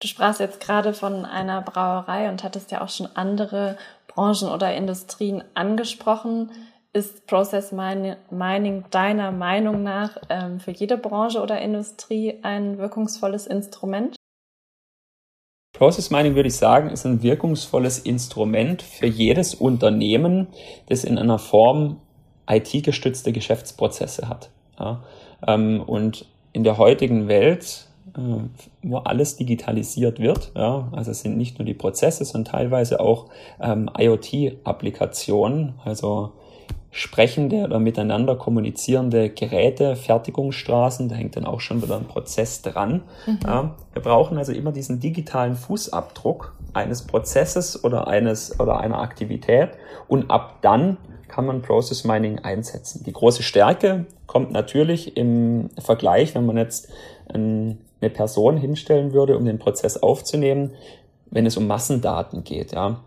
Du sprachst jetzt gerade von einer Brauerei und hattest ja auch schon andere Branchen oder Industrien angesprochen. Ist Process Mining deiner Meinung nach ähm, für jede Branche oder Industrie ein wirkungsvolles Instrument? Process Mining würde ich sagen, ist ein wirkungsvolles Instrument für jedes Unternehmen, das in einer Form IT-gestützte Geschäftsprozesse hat. Ja, ähm, und in der heutigen Welt, äh, wo alles digitalisiert wird, ja, also es sind nicht nur die Prozesse, sondern teilweise auch ähm, IoT-Applikationen, also sprechende oder miteinander kommunizierende Geräte, Fertigungsstraßen, da hängt dann auch schon wieder ein Prozess dran. Mhm. Ja, wir brauchen also immer diesen digitalen Fußabdruck eines Prozesses oder eines oder einer Aktivität und ab dann kann man Process Mining einsetzen. Die große Stärke kommt natürlich im Vergleich, wenn man jetzt eine Person hinstellen würde, um den Prozess aufzunehmen, wenn es um Massendaten geht. Ja.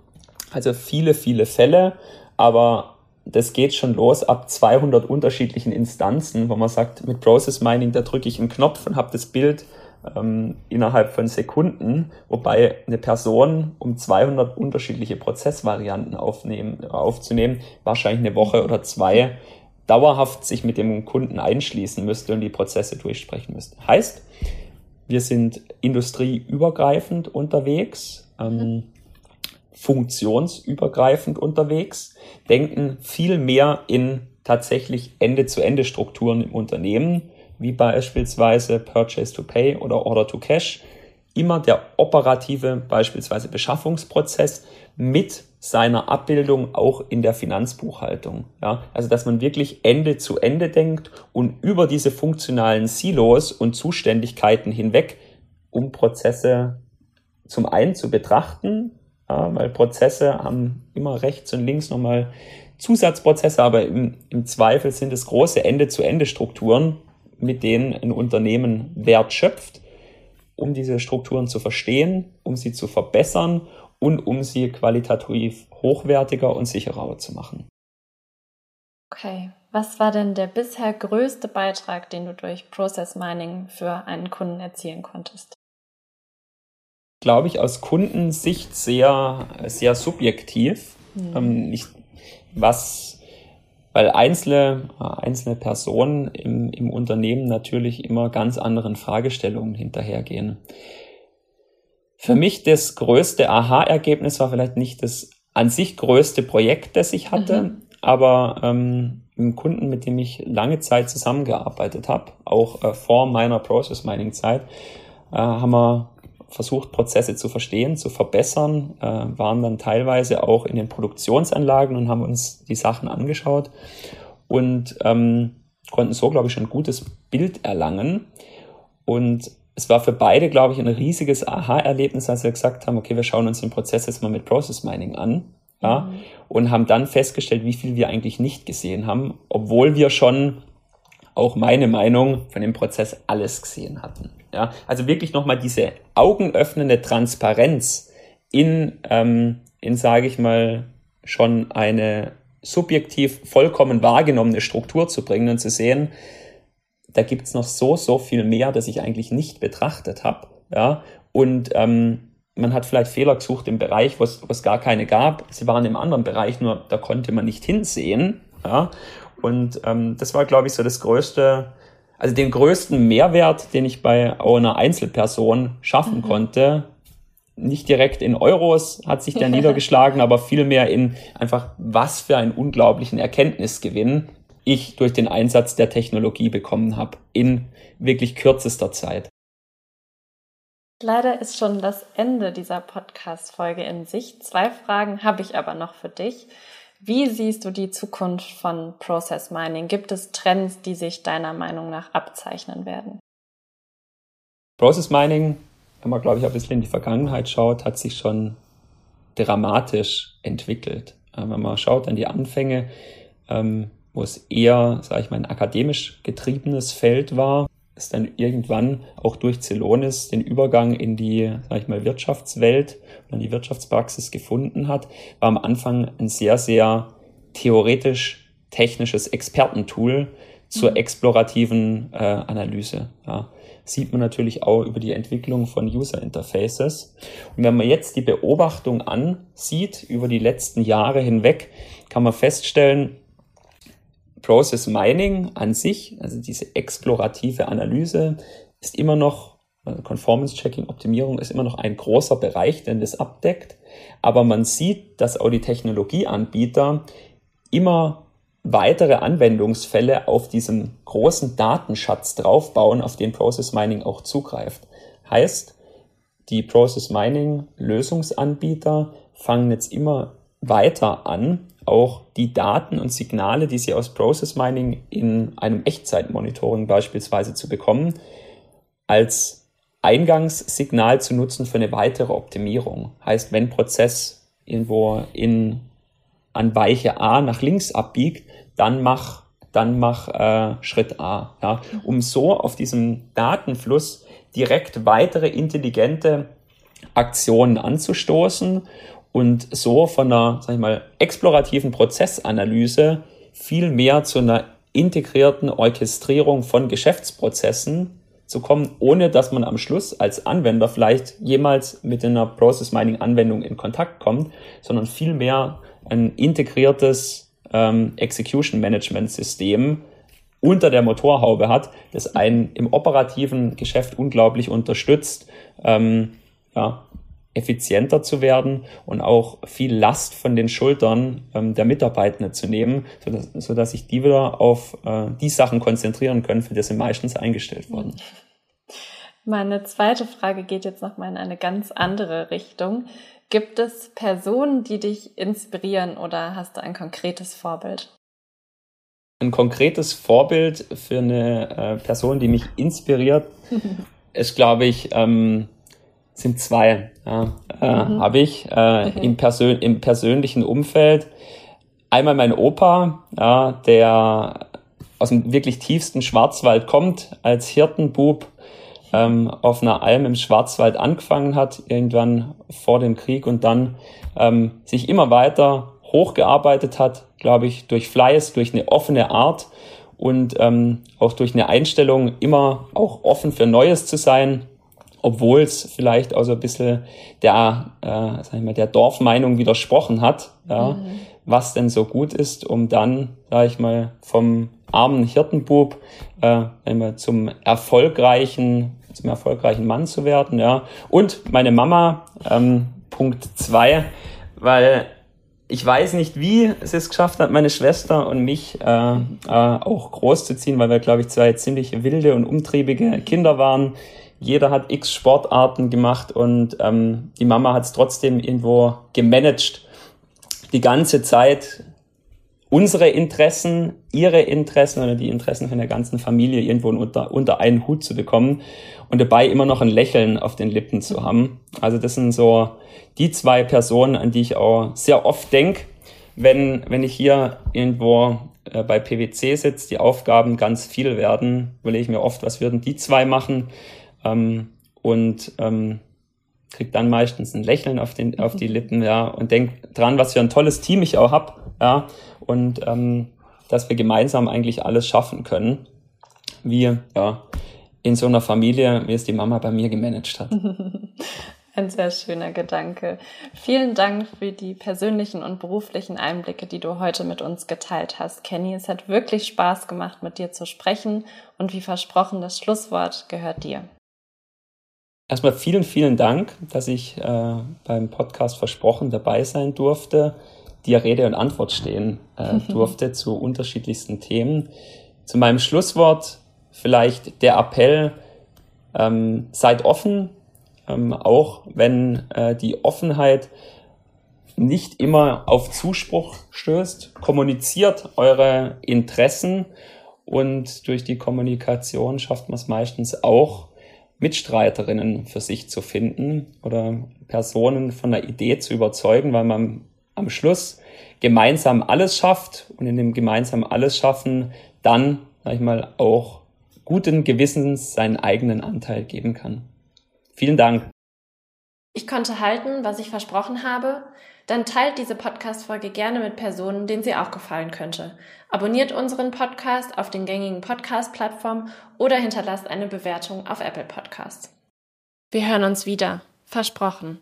Also viele, viele Fälle, aber das geht schon los ab 200 unterschiedlichen Instanzen, wo man sagt, mit Process Mining, da drücke ich einen Knopf und habe das Bild ähm, innerhalb von Sekunden, wobei eine Person, um 200 unterschiedliche Prozessvarianten aufnehmen, aufzunehmen, wahrscheinlich eine Woche oder zwei dauerhaft sich mit dem Kunden einschließen müsste und die Prozesse durchsprechen müsste. Heißt, wir sind industrieübergreifend unterwegs, ähm, funktionsübergreifend unterwegs, denken viel mehr in tatsächlich Ende-zu-Ende-Strukturen im Unternehmen, wie beispielsweise Purchase to Pay oder Order to Cash. Immer der operative, beispielsweise Beschaffungsprozess mit seiner Abbildung auch in der Finanzbuchhaltung. Ja, also dass man wirklich Ende zu Ende denkt und über diese funktionalen Silos und Zuständigkeiten hinweg, um Prozesse zum einen zu betrachten, weil Prozesse haben immer rechts und links nochmal Zusatzprozesse, aber im, im Zweifel sind es große Ende-zu-Ende-Strukturen, mit denen ein Unternehmen Wert schöpft, um diese Strukturen zu verstehen, um sie zu verbessern und um sie qualitativ hochwertiger und sicherer zu machen. Okay, was war denn der bisher größte Beitrag, den du durch Process Mining für einen Kunden erzielen konntest? Glaube ich aus Kundensicht sehr, sehr subjektiv. Mhm. Ich, was, weil einzelne, einzelne Personen im, im Unternehmen natürlich immer ganz anderen Fragestellungen hinterhergehen. Für mich das größte Aha-Ergebnis war vielleicht nicht das an sich größte Projekt, das ich hatte, mhm. aber ähm, ein Kunden, mit dem ich lange Zeit zusammengearbeitet habe, auch äh, vor meiner Process Mining Zeit, äh, haben wir versucht, Prozesse zu verstehen, zu verbessern, äh, waren dann teilweise auch in den Produktionsanlagen und haben uns die Sachen angeschaut und ähm, konnten so, glaube ich, schon ein gutes Bild erlangen. Und es war für beide, glaube ich, ein riesiges Aha-Erlebnis, als wir gesagt haben, okay, wir schauen uns den Prozess jetzt mal mit Process Mining an. Ja, mhm. und haben dann festgestellt, wie viel wir eigentlich nicht gesehen haben, obwohl wir schon auch meine Meinung von dem Prozess alles gesehen hatten. Ja, also wirklich nochmal diese augenöffnende Transparenz in, ähm, in sage ich mal, schon eine subjektiv vollkommen wahrgenommene Struktur zu bringen und zu sehen, da gibt's noch so, so viel mehr, das ich eigentlich nicht betrachtet habe. Ja? Und ähm, man hat vielleicht Fehler gesucht im Bereich, wo es gar keine gab. Sie waren im anderen Bereich, nur da konnte man nicht hinsehen. Ja? Und ähm, das war, glaube ich, so das größte, also den größten Mehrwert, den ich bei einer Einzelperson schaffen mhm. konnte. Nicht direkt in Euros hat sich der niedergeschlagen, aber vielmehr in einfach, was für einen unglaublichen Erkenntnisgewinn ich durch den Einsatz der Technologie bekommen habe in wirklich kürzester Zeit. Leider ist schon das Ende dieser Podcast-Folge in Sicht. Zwei Fragen habe ich aber noch für dich. Wie siehst du die Zukunft von Process Mining? Gibt es Trends, die sich deiner Meinung nach abzeichnen werden? Process Mining, wenn man, glaube ich, ein bisschen in die Vergangenheit schaut, hat sich schon dramatisch entwickelt. Wenn man schaut an die Anfänge, ähm, wo es eher, sage ich mal, ein akademisch getriebenes Feld war, ist dann irgendwann auch durch Celonis den Übergang in die, sag ich mal, Wirtschaftswelt und die Wirtschaftspraxis gefunden hat, war am Anfang ein sehr, sehr theoretisch technisches Expertentool zur mhm. explorativen äh, Analyse. Ja. Sieht man natürlich auch über die Entwicklung von User Interfaces. Und wenn man jetzt die Beobachtung ansieht über die letzten Jahre hinweg, kann man feststellen, Process Mining an sich, also diese explorative Analyse, ist immer noch, also Conformance Checking, Optimierung ist immer noch ein großer Bereich, den das abdeckt. Aber man sieht, dass auch die Technologieanbieter immer weitere Anwendungsfälle auf diesem großen Datenschatz draufbauen, auf den Process Mining auch zugreift. Heißt, die Process Mining Lösungsanbieter fangen jetzt immer weiter an, auch die Daten und Signale, die sie aus Process Mining in einem Echtzeitmonitoring beispielsweise zu bekommen, als Eingangssignal zu nutzen für eine weitere Optimierung. Heißt, wenn Prozess irgendwo in an Weiche A nach links abbiegt, dann mach dann mach äh, Schritt A, ja, um so auf diesem Datenfluss direkt weitere intelligente Aktionen anzustoßen und so von einer, sag ich mal, explorativen Prozessanalyse viel mehr zu einer integrierten Orchestrierung von Geschäftsprozessen zu kommen, ohne dass man am Schluss als Anwender vielleicht jemals mit einer Process Mining Anwendung in Kontakt kommt, sondern vielmehr ein integriertes ähm, Execution Management System unter der Motorhaube hat, das einen im operativen Geschäft unglaublich unterstützt, ähm, ja, effizienter zu werden und auch viel Last von den Schultern ähm, der Mitarbeitenden zu nehmen, sodass, sodass sich die wieder auf äh, die Sachen konzentrieren können, für die sie meistens eingestellt wurden. Meine zweite Frage geht jetzt nochmal in eine ganz andere Richtung. Gibt es Personen, die dich inspirieren oder hast du ein konkretes Vorbild? Ein konkretes Vorbild für eine äh, Person, die mich inspiriert, ist, glaube ich, ähm, sind zwei. Ja, äh, mhm. Habe ich äh, mhm. im, Persön im persönlichen Umfeld. Einmal mein Opa, ja, der aus dem wirklich tiefsten Schwarzwald kommt, als Hirtenbub ähm, auf einer Alm im Schwarzwald angefangen hat, irgendwann vor dem Krieg und dann ähm, sich immer weiter hochgearbeitet hat, glaube ich, durch Fleiß, durch eine offene Art und ähm, auch durch eine Einstellung, immer auch offen für Neues zu sein, obwohl es vielleicht auch so ein bisschen der, äh, sag ich mal, der Dorfmeinung widersprochen hat, ja, mhm. was denn so gut ist, um dann, sag ich mal, vom armen Hirtenbub äh, zum erfolgreichen zum erfolgreichen Mann zu werden, ja. Und meine Mama, ähm, Punkt zwei, weil ich weiß nicht, wie es es geschafft hat, meine Schwester und mich äh, äh, auch großzuziehen, weil wir, glaube ich, zwei ziemlich wilde und umtriebige Kinder waren. Jeder hat x Sportarten gemacht und ähm, die Mama hat es trotzdem irgendwo gemanagt, die ganze Zeit unsere Interessen, ihre Interessen oder die Interessen von der ganzen Familie irgendwo unter, unter einen Hut zu bekommen und dabei immer noch ein Lächeln auf den Lippen zu haben. Also das sind so die zwei Personen, an die ich auch sehr oft denke, wenn, wenn ich hier irgendwo äh, bei PwC sitze, die Aufgaben ganz viel werden, überlege ich mir oft, was würden die zwei machen ähm, und ähm, krieg dann meistens ein Lächeln auf, den, auf die Lippen, ja, und denk dran, was für ein tolles Team ich auch hab, ja, und ähm, dass wir gemeinsam eigentlich alles schaffen können, wie ja, in so einer Familie, wie es die Mama bei mir gemanagt hat. Ein sehr schöner Gedanke. Vielen Dank für die persönlichen und beruflichen Einblicke, die du heute mit uns geteilt hast, Kenny. Es hat wirklich Spaß gemacht, mit dir zu sprechen und wie versprochen, das Schlusswort gehört dir. Erstmal vielen, vielen Dank, dass ich äh, beim Podcast versprochen dabei sein durfte, dir Rede und Antwort stehen äh, durfte zu unterschiedlichsten Themen. Zu meinem Schlusswort vielleicht der Appell, ähm, seid offen, ähm, auch wenn äh, die Offenheit nicht immer auf Zuspruch stößt. Kommuniziert eure Interessen und durch die Kommunikation schafft man es meistens auch, Mitstreiterinnen für sich zu finden oder Personen von der Idee zu überzeugen, weil man am Schluss gemeinsam alles schafft und in dem gemeinsam alles schaffen dann, sag ich mal, auch guten Gewissens seinen eigenen Anteil geben kann. Vielen Dank. Ich konnte halten, was ich versprochen habe. Dann teilt diese Podcast-Folge gerne mit Personen, denen sie auch gefallen könnte. Abonniert unseren Podcast auf den gängigen Podcast-Plattformen oder hinterlasst eine Bewertung auf Apple Podcasts. Wir hören uns wieder. Versprochen.